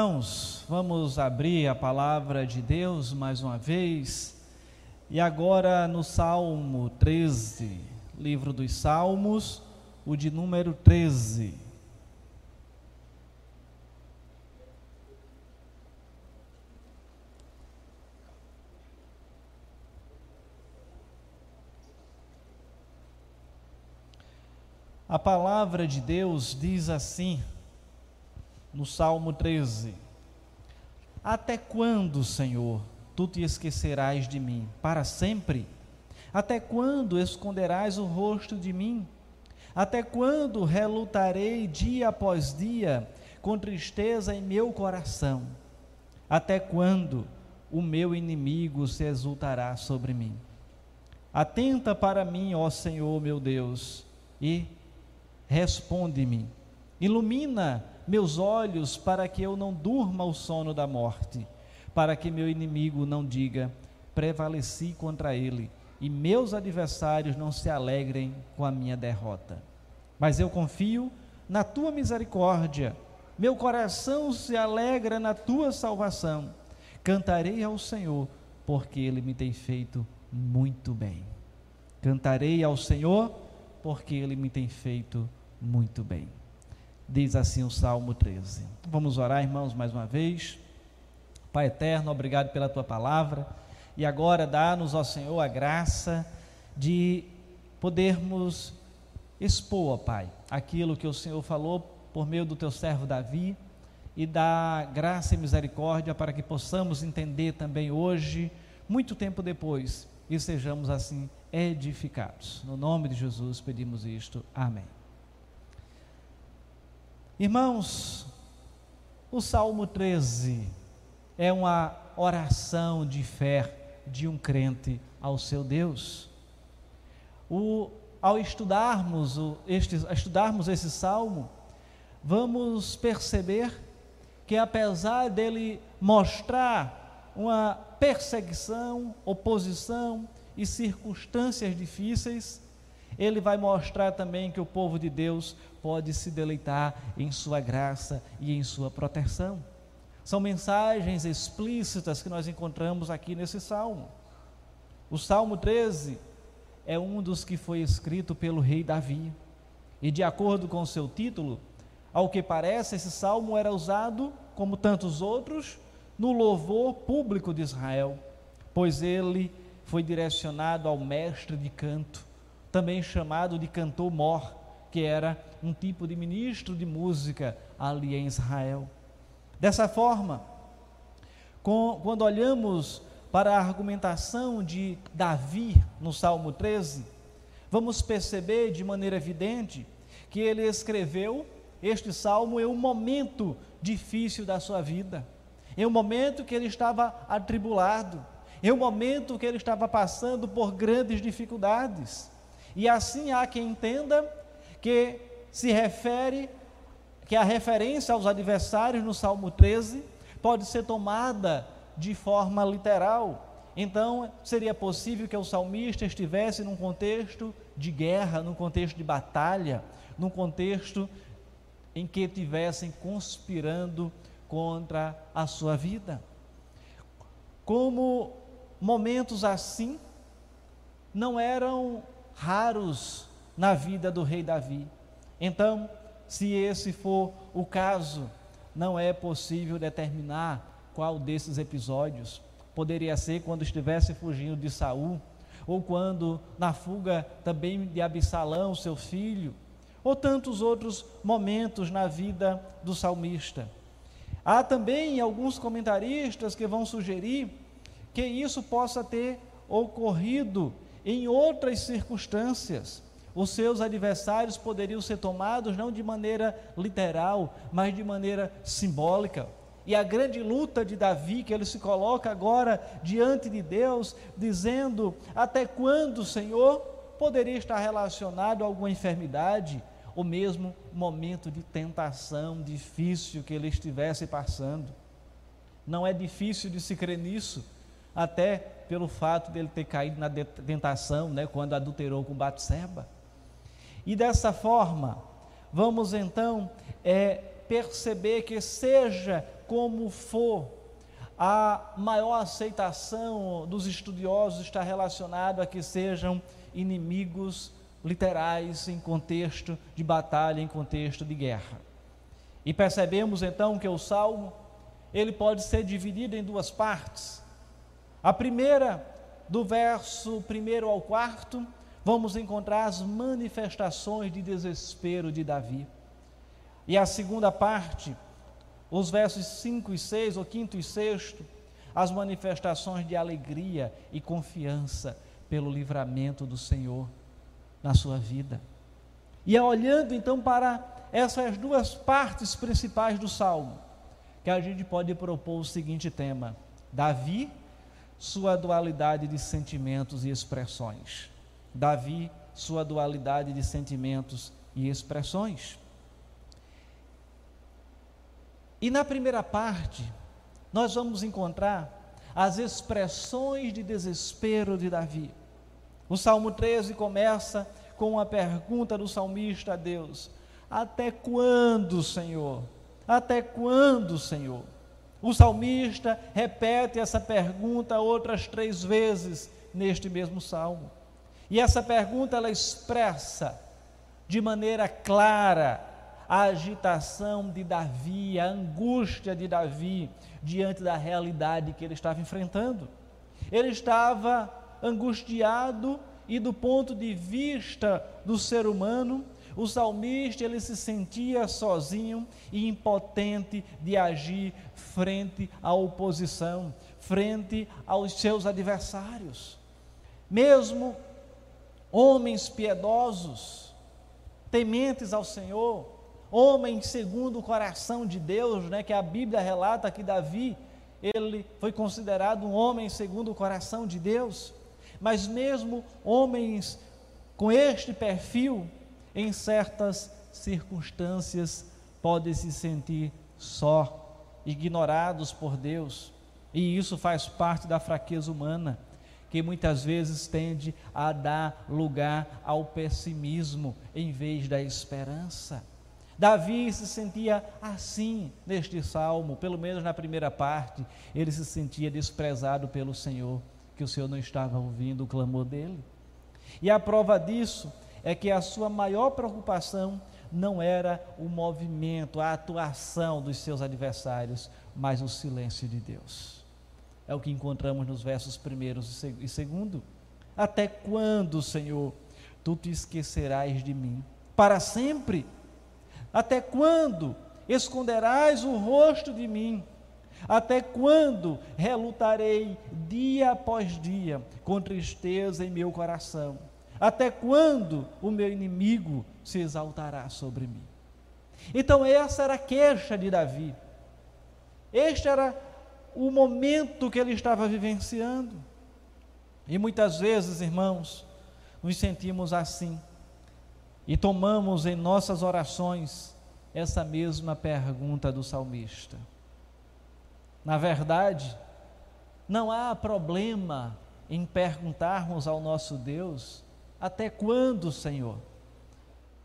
Irmãos, vamos abrir a palavra de Deus mais uma vez. E agora no Salmo 13, livro dos Salmos, o de número 13. A palavra de Deus diz assim: no Salmo 13: Até quando, Senhor, tu te esquecerás de mim? Para sempre? Até quando esconderás o rosto de mim? Até quando relutarei dia após dia com tristeza em meu coração? Até quando o meu inimigo se exultará sobre mim? Atenta para mim, ó Senhor meu Deus, e responde-me. Ilumina meus olhos para que eu não durma o sono da morte, para que meu inimigo não diga: prevaleci contra ele, e meus adversários não se alegrem com a minha derrota. Mas eu confio na tua misericórdia, meu coração se alegra na tua salvação. Cantarei ao Senhor, porque ele me tem feito muito bem. Cantarei ao Senhor, porque ele me tem feito muito bem. Diz assim o Salmo 13. Vamos orar, irmãos, mais uma vez. Pai eterno, obrigado pela tua palavra. E agora dá-nos, ó Senhor, a graça de podermos expor, ó Pai, aquilo que o Senhor falou por meio do teu servo Davi e da graça e misericórdia para que possamos entender também hoje, muito tempo depois, e sejamos assim edificados. No nome de Jesus pedimos isto. Amém. Irmãos, o Salmo 13 é uma oração de fé de um crente ao seu Deus. O, ao estudarmos, o, este, estudarmos esse salmo, vamos perceber que apesar dele mostrar uma perseguição, oposição e circunstâncias difíceis, ele vai mostrar também que o povo de Deus pode se deleitar em sua graça e em sua proteção. São mensagens explícitas que nós encontramos aqui nesse salmo. O Salmo 13 é um dos que foi escrito pelo rei Davi. E de acordo com o seu título, ao que parece, esse salmo era usado, como tantos outros, no louvor público de Israel, pois ele foi direcionado ao mestre de canto, também chamado de cantor mor, que era um tipo de ministro de música ali em Israel. Dessa forma, com, quando olhamos para a argumentação de Davi no Salmo 13, vamos perceber de maneira evidente que ele escreveu este salmo em um momento difícil da sua vida, em um momento que ele estava atribulado, em um momento que ele estava passando por grandes dificuldades. E assim há quem entenda que se refere, que a referência aos adversários no Salmo 13 pode ser tomada de forma literal. Então, seria possível que o salmista estivesse num contexto de guerra, num contexto de batalha, num contexto em que estivessem conspirando contra a sua vida. Como momentos assim não eram raros na vida do rei Davi. Então, se esse for o caso, não é possível determinar qual desses episódios. Poderia ser quando estivesse fugindo de Saul, ou quando na fuga também de Absalão, seu filho, ou tantos outros momentos na vida do salmista. Há também alguns comentaristas que vão sugerir que isso possa ter ocorrido em outras circunstâncias. Os seus adversários poderiam ser tomados não de maneira literal, mas de maneira simbólica. E a grande luta de Davi, que ele se coloca agora diante de Deus, dizendo: Até quando, Senhor, poderia estar relacionado a alguma enfermidade, ou mesmo momento de tentação difícil que ele estivesse passando. Não é difícil de se crer nisso, até pelo fato dele ter caído na tentação, né, quando adulterou com Batseba. E dessa forma, vamos então é, perceber que seja como for, a maior aceitação dos estudiosos está relacionado a que sejam inimigos literais em contexto de batalha, em contexto de guerra. E percebemos então que o salmo ele pode ser dividido em duas partes. A primeira, do verso 1 ao 4, vamos encontrar as manifestações de desespero de Davi. E a segunda parte, os versos 5 e 6, ou 5 e 6, as manifestações de alegria e confiança pelo livramento do Senhor na sua vida. E é olhando então para essas duas partes principais do salmo, que a gente pode propor o seguinte tema: Davi, sua dualidade de sentimentos e expressões. Davi, sua dualidade de sentimentos e expressões. E na primeira parte, nós vamos encontrar as expressões de desespero de Davi. O Salmo 13 começa com uma pergunta do salmista a Deus: Até quando, Senhor? Até quando, Senhor? O salmista repete essa pergunta outras três vezes neste mesmo salmo. E essa pergunta ela expressa de maneira clara a agitação de Davi, a angústia de Davi diante da realidade que ele estava enfrentando. Ele estava angustiado e do ponto de vista do ser humano, o salmista ele se sentia sozinho e impotente de agir frente à oposição, frente aos seus adversários. Mesmo homens piedosos, tementes ao Senhor, homens segundo o coração de Deus, né, que a Bíblia relata que Davi, ele foi considerado um homem segundo o coração de Deus. Mas mesmo homens com este perfil, em certas circunstâncias, podem se sentir só, ignorados por Deus. E isso faz parte da fraqueza humana, que muitas vezes tende a dar lugar ao pessimismo em vez da esperança. Davi se sentia assim neste salmo, pelo menos na primeira parte, ele se sentia desprezado pelo Senhor que o Senhor não estava ouvindo o clamor dele. E a prova disso é que a sua maior preocupação não era o movimento, a atuação dos seus adversários, mas o silêncio de Deus. É o que encontramos nos versos primeiros e segundo. Até quando, Senhor, tu te esquecerás de mim? Para sempre? Até quando esconderás o rosto de mim? Até quando relutarei dia após dia com tristeza em meu coração? Até quando o meu inimigo se exaltará sobre mim? Então, essa era a queixa de Davi. Este era o momento que ele estava vivenciando. E muitas vezes, irmãos, nos sentimos assim e tomamos em nossas orações essa mesma pergunta do salmista. Na verdade, não há problema em perguntarmos ao nosso Deus até quando, Senhor?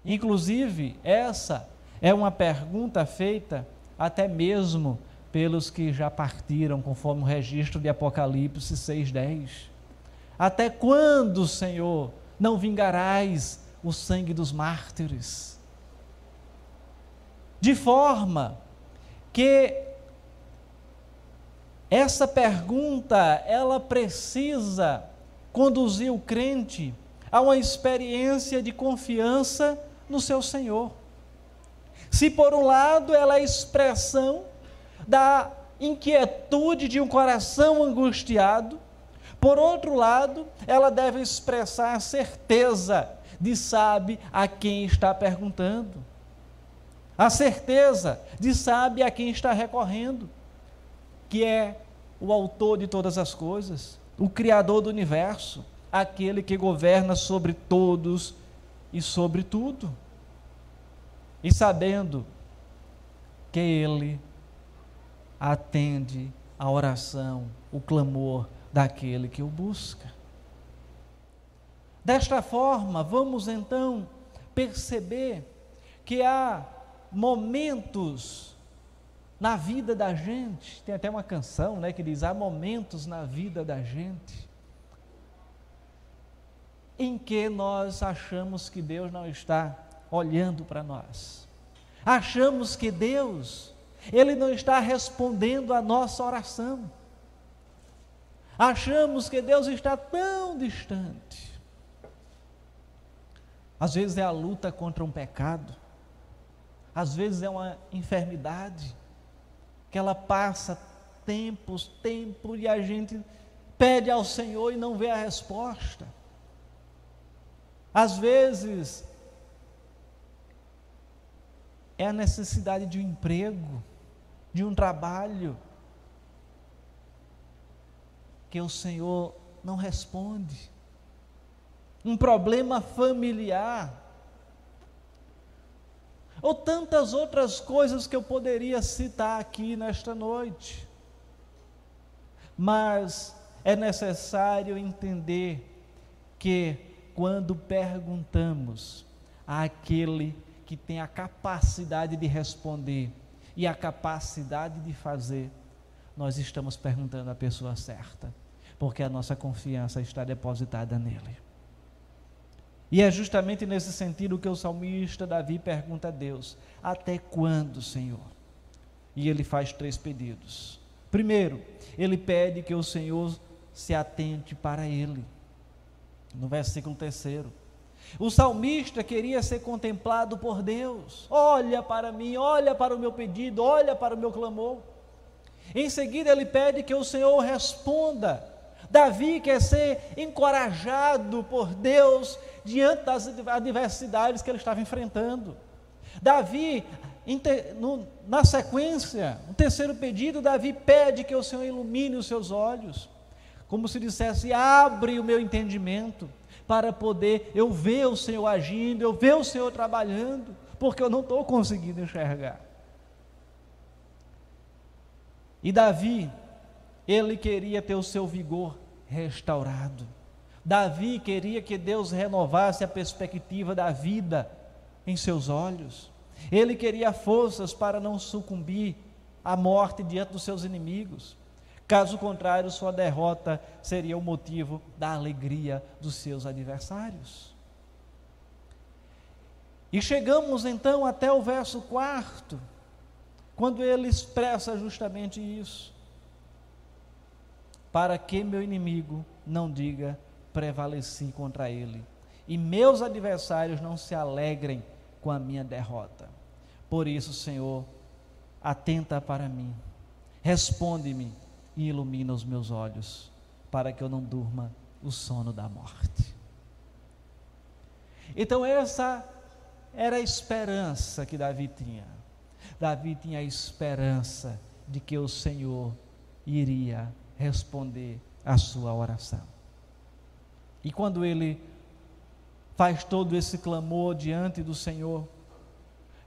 Inclusive, essa é uma pergunta feita até mesmo pelos que já partiram, conforme o registro de Apocalipse 6,10. Até quando, Senhor, não vingarás o sangue dos mártires? De forma que essa pergunta, ela precisa conduzir o crente a uma experiência de confiança no seu Senhor. Se por um lado ela é expressão da inquietude de um coração angustiado, por outro lado, ela deve expressar a certeza de sabe a quem está perguntando, a certeza de sabe a quem está recorrendo que é o autor de todas as coisas, o criador do universo, aquele que governa sobre todos e sobre tudo. E sabendo que ele atende a oração, o clamor daquele que o busca. Desta forma, vamos então perceber que há momentos na vida da gente, tem até uma canção né, que diz: há momentos na vida da gente em que nós achamos que Deus não está olhando para nós, achamos que Deus, Ele não está respondendo a nossa oração, achamos que Deus está tão distante. Às vezes é a luta contra um pecado, às vezes é uma enfermidade, que ela passa tempos, tempo, e a gente pede ao Senhor e não vê a resposta. Às vezes é a necessidade de um emprego, de um trabalho, que o Senhor não responde um problema familiar, ou tantas outras coisas que eu poderia citar aqui nesta noite. Mas é necessário entender que quando perguntamos àquele que tem a capacidade de responder e a capacidade de fazer, nós estamos perguntando à pessoa certa, porque a nossa confiança está depositada nele. E é justamente nesse sentido que o salmista Davi pergunta a Deus: Até quando, Senhor? E ele faz três pedidos. Primeiro, ele pede que o Senhor se atente para ele. No versículo terceiro. O salmista queria ser contemplado por Deus. Olha para mim, olha para o meu pedido, olha para o meu clamor. Em seguida, ele pede que o Senhor responda Davi quer ser encorajado por Deus diante das adversidades que ele estava enfrentando. Davi, na sequência, o terceiro pedido, Davi pede que o Senhor ilumine os seus olhos, como se dissesse: abre o meu entendimento, para poder eu ver o Senhor agindo, eu ver o Senhor trabalhando, porque eu não estou conseguindo enxergar. E Davi, ele queria ter o seu vigor restaurado. Davi queria que Deus renovasse a perspectiva da vida em seus olhos. Ele queria forças para não sucumbir à morte diante dos seus inimigos. Caso contrário, sua derrota seria o motivo da alegria dos seus adversários. E chegamos então até o verso quarto, quando ele expressa justamente isso para que meu inimigo não diga prevaleci contra ele, e meus adversários não se alegrem com a minha derrota. Por isso, Senhor, atenta para mim, responde-me e ilumina os meus olhos, para que eu não durma o sono da morte. Então, essa era a esperança que Davi tinha. Davi tinha a esperança de que o Senhor iria responder a sua oração. E quando ele faz todo esse clamor diante do Senhor,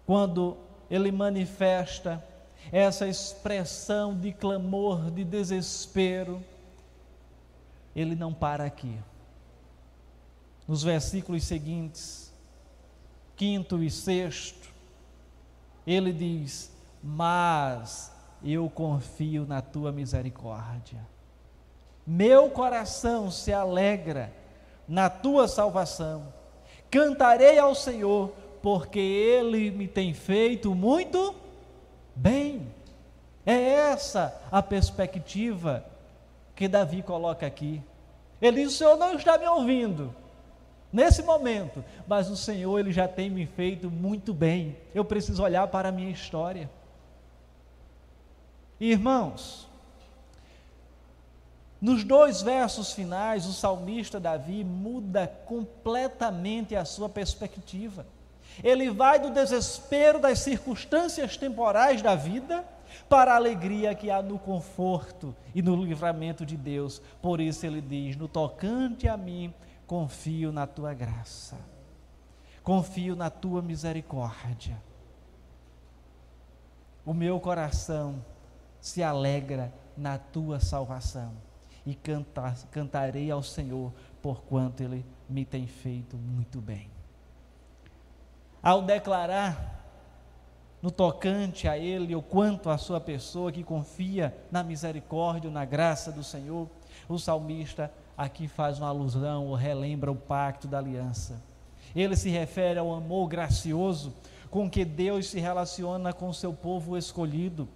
quando ele manifesta essa expressão de clamor, de desespero, ele não para aqui. Nos versículos seguintes, quinto e sexto, ele diz: Mas eu confio na tua misericórdia. Meu coração se alegra na tua salvação. Cantarei ao Senhor, porque ele me tem feito muito bem. É essa a perspectiva que Davi coloca aqui. Ele diz: O Senhor não está me ouvindo nesse momento, mas o Senhor ele já tem me feito muito bem. Eu preciso olhar para a minha história. Irmãos, nos dois versos finais, o salmista Davi muda completamente a sua perspectiva. Ele vai do desespero das circunstâncias temporais da vida para a alegria que há no conforto e no livramento de Deus. Por isso ele diz: No tocante a mim, confio na tua graça, confio na tua misericórdia. O meu coração se alegra na tua salvação. E cantar, cantarei ao Senhor, porquanto Ele me tem feito muito bem. Ao declarar no tocante a Ele, ou quanto a sua pessoa que confia na misericórdia, na graça do Senhor, o salmista aqui faz uma alusão ou relembra o pacto da aliança. Ele se refere ao amor gracioso com que Deus se relaciona com o seu povo escolhido.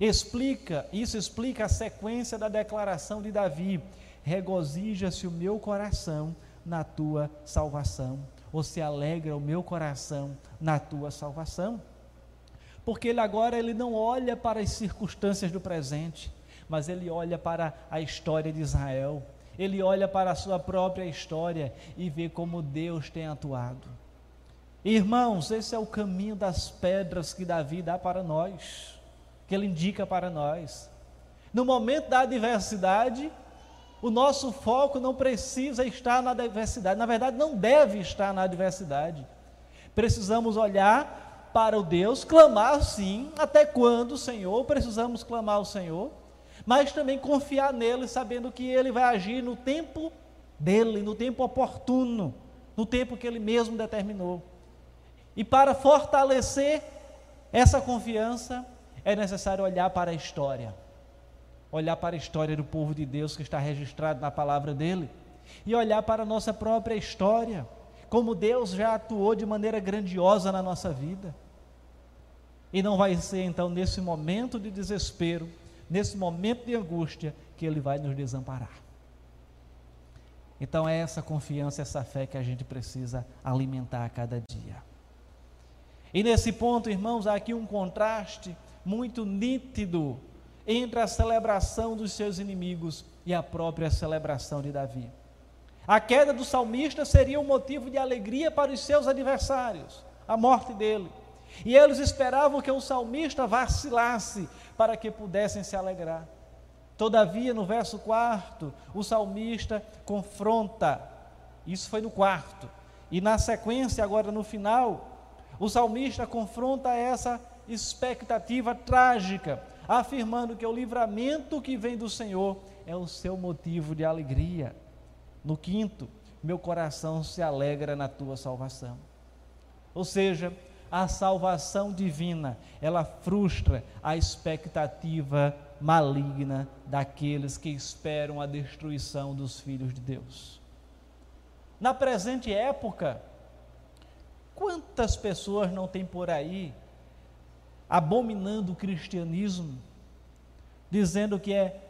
Explica, isso explica a sequência da declaração de Davi: regozija-se o meu coração na tua salvação, ou se alegra o meu coração na tua salvação porque ele agora ele não olha para as circunstâncias do presente, mas ele olha para a história de Israel. Ele olha para a sua própria história e vê como Deus tem atuado. Irmãos, esse é o caminho das pedras que Davi dá para nós, que ele indica para nós. No momento da adversidade, o nosso foco não precisa estar na adversidade, na verdade, não deve estar na adversidade. Precisamos olhar para o Deus, clamar sim, até quando, Senhor, precisamos clamar ao Senhor, mas também confiar nele, sabendo que ele vai agir no tempo dele, no tempo oportuno, no tempo que ele mesmo determinou. E para fortalecer essa confiança, é necessário olhar para a história, olhar para a história do povo de Deus que está registrado na palavra dele, e olhar para a nossa própria história como Deus já atuou de maneira grandiosa na nossa vida. E não vai ser então nesse momento de desespero, nesse momento de angústia, que Ele vai nos desamparar. Então é essa confiança, essa fé que a gente precisa alimentar a cada dia. E nesse ponto, irmãos, há aqui um contraste muito nítido entre a celebração dos seus inimigos e a própria celebração de Davi. A queda do salmista seria um motivo de alegria para os seus adversários, a morte dele. E eles esperavam que o salmista vacilasse para que pudessem se alegrar. Todavia, no verso 4, o salmista confronta, isso foi no quarto, e na sequência, agora no final, o salmista confronta essa expectativa trágica, afirmando que o livramento que vem do Senhor é o seu motivo de alegria. No quinto, meu coração se alegra na tua salvação. Ou seja, a salvação divina, ela frustra a expectativa maligna daqueles que esperam a destruição dos filhos de Deus. Na presente época, quantas pessoas não tem por aí abominando o cristianismo, dizendo que é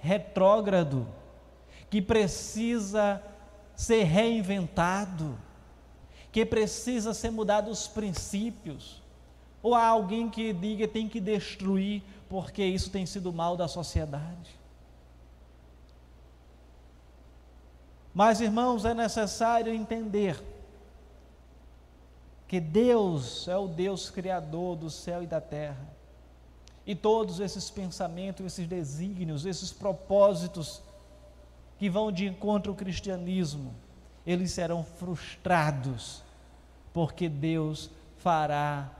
retrógrado, que precisa ser reinventado, que precisa ser mudado os princípios, ou há alguém que diga tem que destruir porque isso tem sido mal da sociedade. Mas, irmãos, é necessário entender que Deus é o Deus criador do céu e da terra. E todos esses pensamentos, esses desígnios, esses propósitos que vão de encontro ao cristianismo, eles serão frustrados, porque Deus fará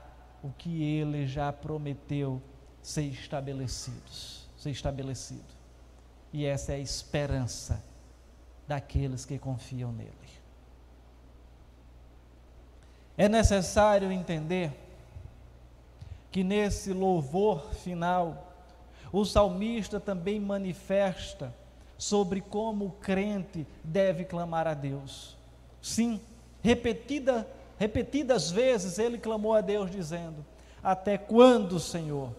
o que ele já prometeu ser estabelecidos, ser estabelecido. E essa é a esperança daqueles que confiam nele. É necessário entender que nesse louvor final, o salmista também manifesta sobre como o crente deve clamar a Deus. Sim, repetida, repetidas vezes ele clamou a Deus dizendo: Até quando, Senhor?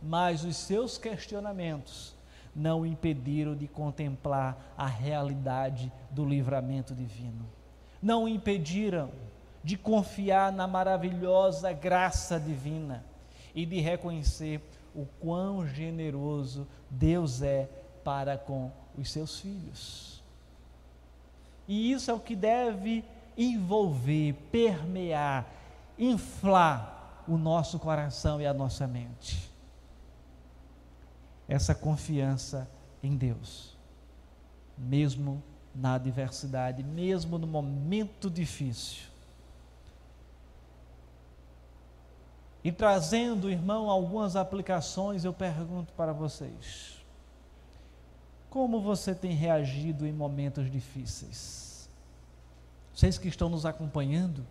Mas os seus questionamentos não o impediram de contemplar a realidade do livramento divino. Não o impediram de confiar na maravilhosa graça divina e de reconhecer o quão generoso Deus é para com os seus filhos. E isso é o que deve envolver, permear, inflar o nosso coração e a nossa mente. Essa confiança em Deus, mesmo na adversidade, mesmo no momento difícil. E trazendo, irmão, algumas aplicações, eu pergunto para vocês: Como você tem reagido em momentos difíceis? Vocês que estão nos acompanhando,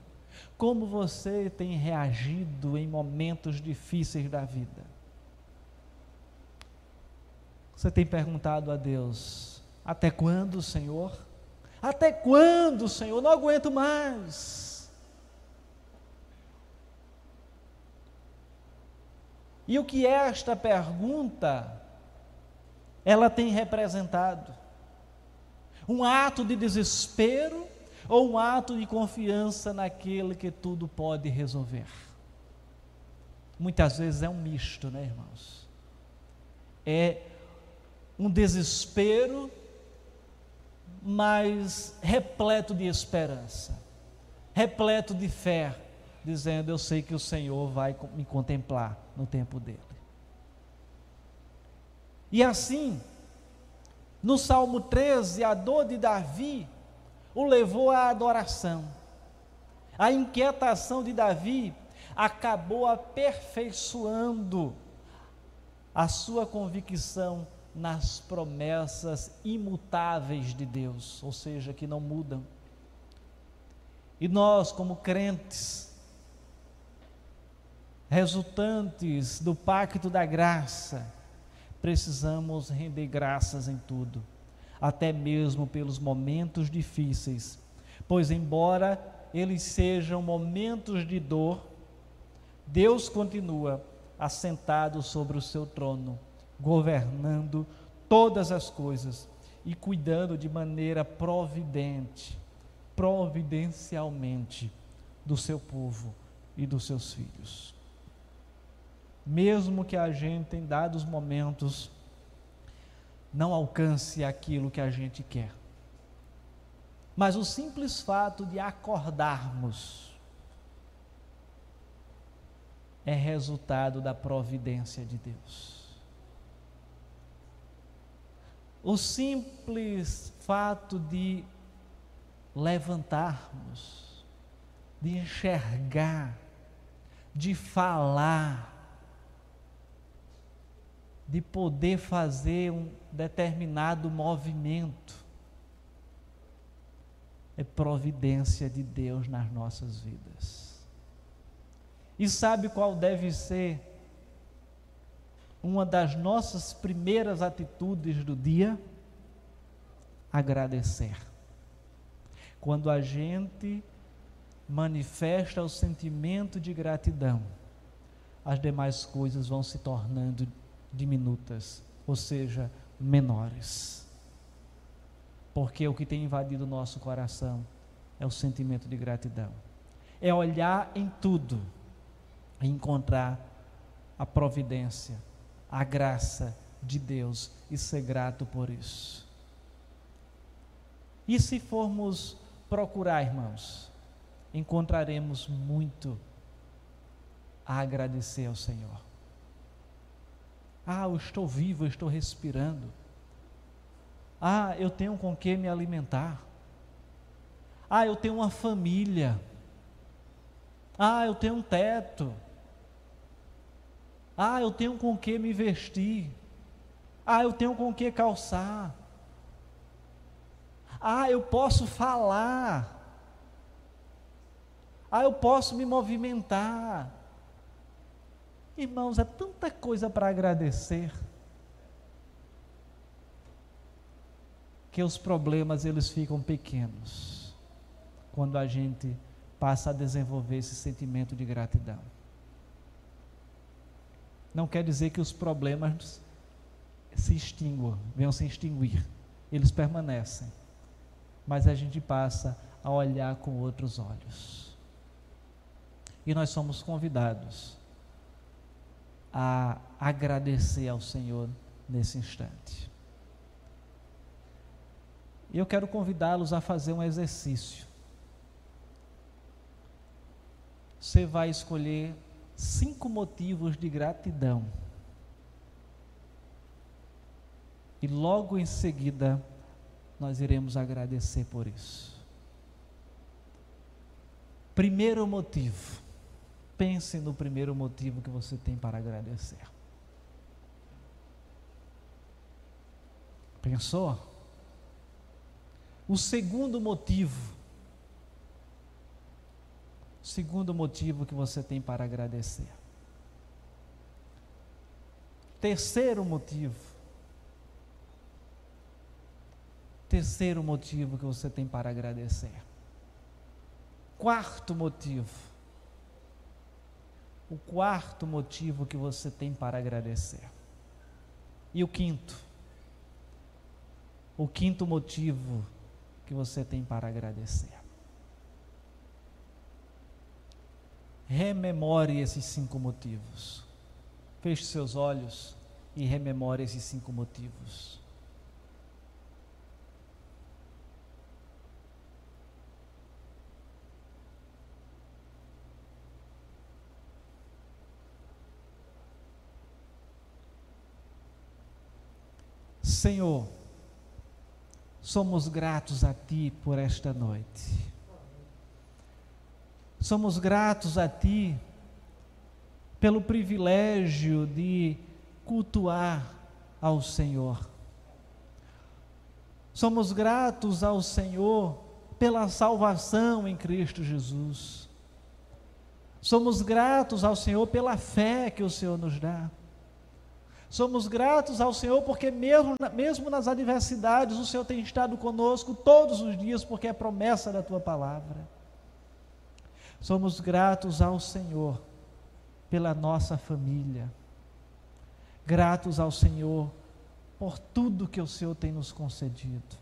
como você tem reagido em momentos difíceis da vida? Você tem perguntado a Deus: até quando, Senhor? Até quando, Senhor? Não aguento mais. E o que esta pergunta ela tem representado? Um ato de desespero ou um ato de confiança naquele que tudo pode resolver? Muitas vezes é um misto, né, irmãos? É um desespero, mas repleto de esperança, repleto de fé, dizendo: Eu sei que o Senhor vai me contemplar no tempo dele. E assim, no Salmo 13, a dor de Davi o levou à adoração. A inquietação de Davi acabou aperfeiçoando a sua convicção nas promessas imutáveis de Deus, ou seja, que não mudam. E nós, como crentes, resultantes do pacto da graça, precisamos render graças em tudo, até mesmo pelos momentos difíceis, pois, embora eles sejam momentos de dor, Deus continua assentado sobre o seu trono governando todas as coisas e cuidando de maneira providente, providencialmente do seu povo e dos seus filhos. Mesmo que a gente em dados momentos não alcance aquilo que a gente quer. Mas o simples fato de acordarmos é resultado da providência de Deus. O simples fato de levantarmos, de enxergar, de falar, de poder fazer um determinado movimento, é providência de Deus nas nossas vidas. E sabe qual deve ser uma das nossas primeiras atitudes do dia? Agradecer. Quando a gente manifesta o sentimento de gratidão, as demais coisas vão se tornando diminutas, ou seja, menores. Porque o que tem invadido o nosso coração é o sentimento de gratidão. É olhar em tudo e encontrar a providência a graça de Deus e ser grato por isso. E se formos procurar, irmãos, encontraremos muito a agradecer ao Senhor. Ah, eu estou vivo, eu estou respirando. Ah, eu tenho com que me alimentar. Ah, eu tenho uma família. Ah, eu tenho um teto. Ah, eu tenho com que me vestir. Ah, eu tenho com que calçar. Ah, eu posso falar. Ah, eu posso me movimentar. Irmãos, é tanta coisa para agradecer. Que os problemas eles ficam pequenos quando a gente passa a desenvolver esse sentimento de gratidão não quer dizer que os problemas se extinguam, venham se extinguir. Eles permanecem. Mas a gente passa a olhar com outros olhos. E nós somos convidados a agradecer ao Senhor nesse instante. E eu quero convidá-los a fazer um exercício. Você vai escolher cinco motivos de gratidão. E logo em seguida, nós iremos agradecer por isso. Primeiro motivo. Pense no primeiro motivo que você tem para agradecer. Pensou? O segundo motivo, segundo motivo que você tem para agradecer. Terceiro motivo, terceiro motivo que você tem para agradecer. Quarto motivo, o quarto motivo que você tem para agradecer. E o quinto, o quinto motivo que você tem para agradecer. Rememore esses cinco motivos. Feche seus olhos e rememore esses cinco motivos. Senhor, somos gratos a Ti por esta noite. Somos gratos a Ti pelo privilégio de cultuar ao Senhor. Somos gratos ao Senhor pela salvação em Cristo Jesus. Somos gratos ao Senhor pela fé que o Senhor nos dá. Somos gratos ao Senhor porque, mesmo, mesmo nas adversidades, o Senhor tem estado conosco todos os dias, porque é promessa da tua palavra. Somos gratos ao Senhor pela nossa família, gratos ao Senhor por tudo que o Senhor tem nos concedido.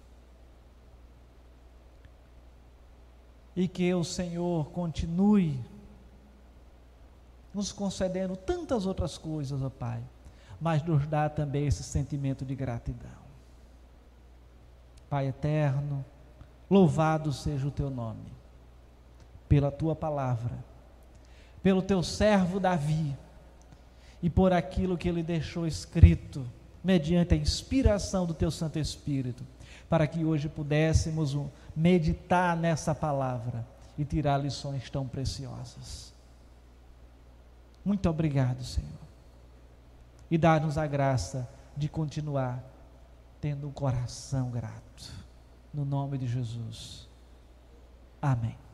E que o Senhor continue nos concedendo tantas outras coisas, ó Pai mas nos dá também esse sentimento de gratidão. Pai eterno, louvado seja o teu nome, pela tua palavra, pelo teu servo Davi e por aquilo que ele deixou escrito, mediante a inspiração do teu Santo Espírito, para que hoje pudéssemos meditar nessa palavra e tirar lições tão preciosas. Muito obrigado, Senhor e dar-nos a graça de continuar tendo um coração grato. No nome de Jesus. Amém.